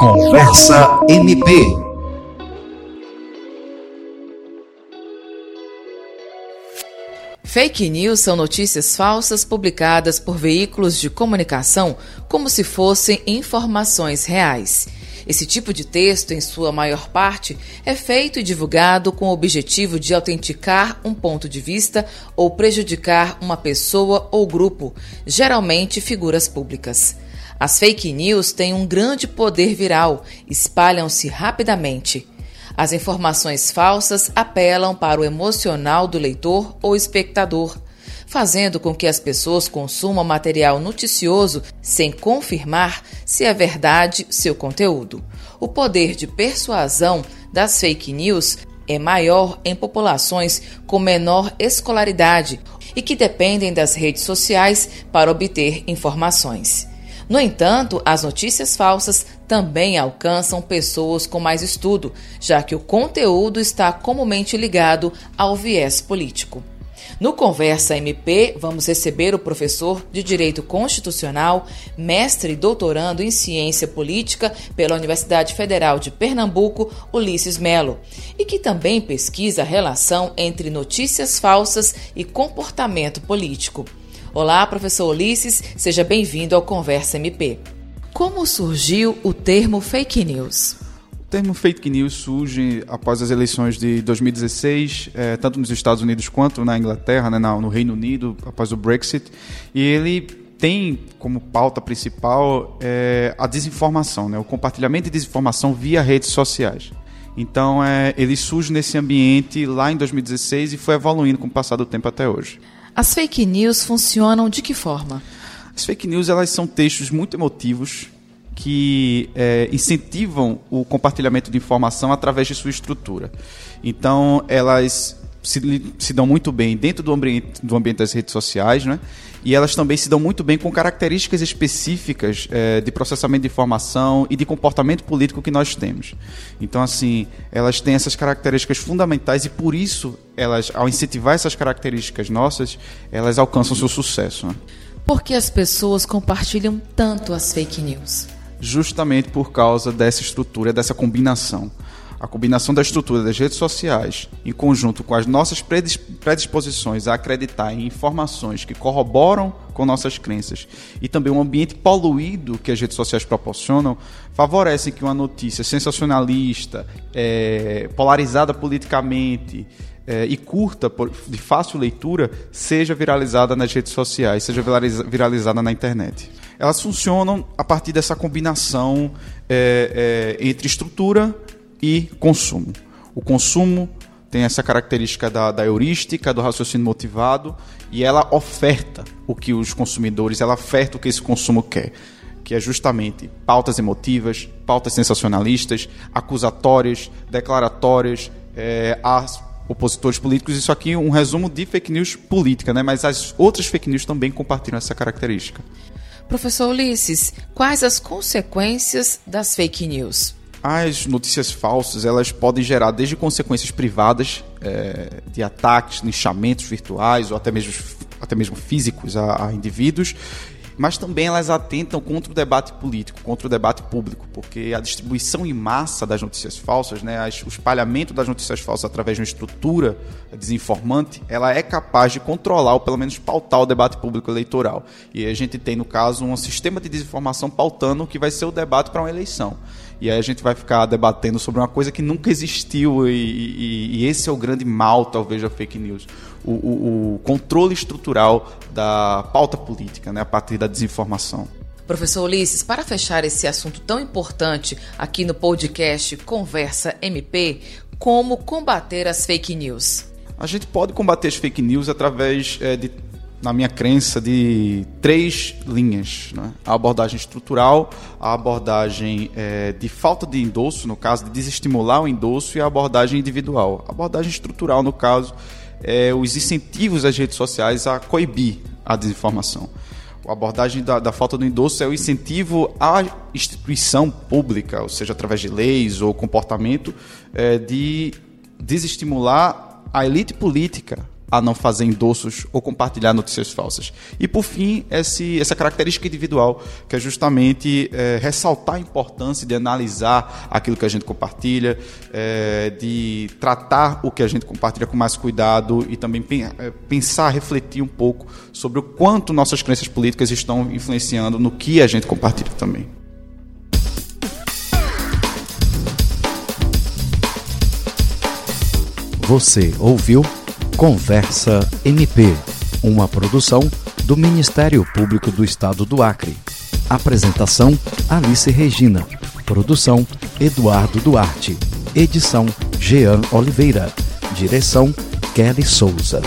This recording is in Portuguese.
Conversa MP. Fake news são notícias falsas publicadas por veículos de comunicação como se fossem informações reais. Esse tipo de texto, em sua maior parte, é feito e divulgado com o objetivo de autenticar um ponto de vista ou prejudicar uma pessoa ou grupo, geralmente figuras públicas. As fake news têm um grande poder viral, espalham-se rapidamente. As informações falsas apelam para o emocional do leitor ou espectador, fazendo com que as pessoas consumam material noticioso sem confirmar se é verdade seu conteúdo. O poder de persuasão das fake news é maior em populações com menor escolaridade e que dependem das redes sociais para obter informações. No entanto, as notícias falsas também alcançam pessoas com mais estudo, já que o conteúdo está comumente ligado ao viés político. No Conversa MP, vamos receber o professor de Direito Constitucional, mestre e doutorando em Ciência Política pela Universidade Federal de Pernambuco, Ulisses Melo, e que também pesquisa a relação entre notícias falsas e comportamento político. Olá, professor Ulisses, seja bem-vindo ao Conversa MP. Como surgiu o termo fake news? O termo fake news surge após as eleições de 2016, eh, tanto nos Estados Unidos quanto na Inglaterra, né, no Reino Unido, após o Brexit, e ele tem como pauta principal eh, a desinformação, né, o compartilhamento de desinformação via redes sociais. Então, eh, ele surge nesse ambiente lá em 2016 e foi evoluindo com o passar do tempo até hoje. As fake news funcionam de que forma? As fake news elas são textos muito emotivos que é, incentivam o compartilhamento de informação através de sua estrutura. Então, elas se, se dão muito bem dentro do ambiente, do ambiente das redes sociais, né? e elas também se dão muito bem com características específicas é, de processamento de informação e de comportamento político que nós temos. Então, assim, elas têm essas características fundamentais e por isso elas, ao incentivar essas características nossas, elas alcançam seu sucesso. Né? Por que as pessoas compartilham tanto as fake news? Justamente por causa dessa estrutura, dessa combinação a combinação da estrutura das redes sociais, em conjunto com as nossas predisposições a acreditar em informações que corroboram com nossas crenças e também um ambiente poluído que as redes sociais proporcionam, favorecem que uma notícia sensacionalista, é, polarizada politicamente, é, e curta, de fácil leitura, seja viralizada nas redes sociais, seja viralizada na internet. Elas funcionam a partir dessa combinação é, é, entre estrutura e consumo. O consumo tem essa característica da, da, heurística, do raciocínio motivado, e ela oferta o que os consumidores, ela oferta o que esse consumo quer, que é justamente pautas emotivas, pautas sensacionalistas, acusatórias, declaratórias, é, a opositores políticos. Isso aqui é um resumo de fake news política, né? mas as outras fake news também compartilham essa característica. Professor Ulisses, quais as consequências das fake news? As notícias falsas elas podem gerar desde consequências privadas é, de ataques, linchamentos virtuais ou até mesmo, até mesmo físicos a, a indivíduos mas também elas atentam contra o debate político, contra o debate público, porque a distribuição em massa das notícias falsas, né, o espalhamento das notícias falsas através de uma estrutura desinformante, ela é capaz de controlar ou pelo menos pautar o debate público eleitoral. E a gente tem, no caso, um sistema de desinformação pautando o que vai ser o debate para uma eleição. E aí a gente vai ficar debatendo sobre uma coisa que nunca existiu, e, e, e esse é o grande mal, talvez, da fake news. O, o, o, controle estrutural da pauta política, né, a partir da desinformação. Professor Ulisses, para fechar esse assunto tão importante aqui no podcast Conversa MP, como combater as fake news? A gente pode combater as fake news através é, de na minha crença, de três linhas: né? a abordagem estrutural, a abordagem é, de falta de endosso, no caso, de desestimular o endosso, e a abordagem individual. A abordagem estrutural, no caso, é os incentivos das redes sociais a coibir a desinformação. A abordagem da, da, falta do endosso é o incentivo à instituição pública, ou seja, através de leis ou comportamento, é, de desestimular a elite política a não fazer endossos ou compartilhar notícias falsas. E por fim, esse, essa característica individual, que é justamente é, ressaltar a importância de analisar aquilo que a gente compartilha, é, de tratar o que a gente compartilha com mais cuidado e também é, pensar, refletir um pouco sobre o quanto nossas crenças políticas estão influenciando no que a gente compartilha também. Você ouviu Conversa MP, uma produção do Ministério Público do Estado do Acre. Apresentação: Alice Regina. Produção: Eduardo Duarte. Edição: Jean Oliveira. Direção: Kelly Souza.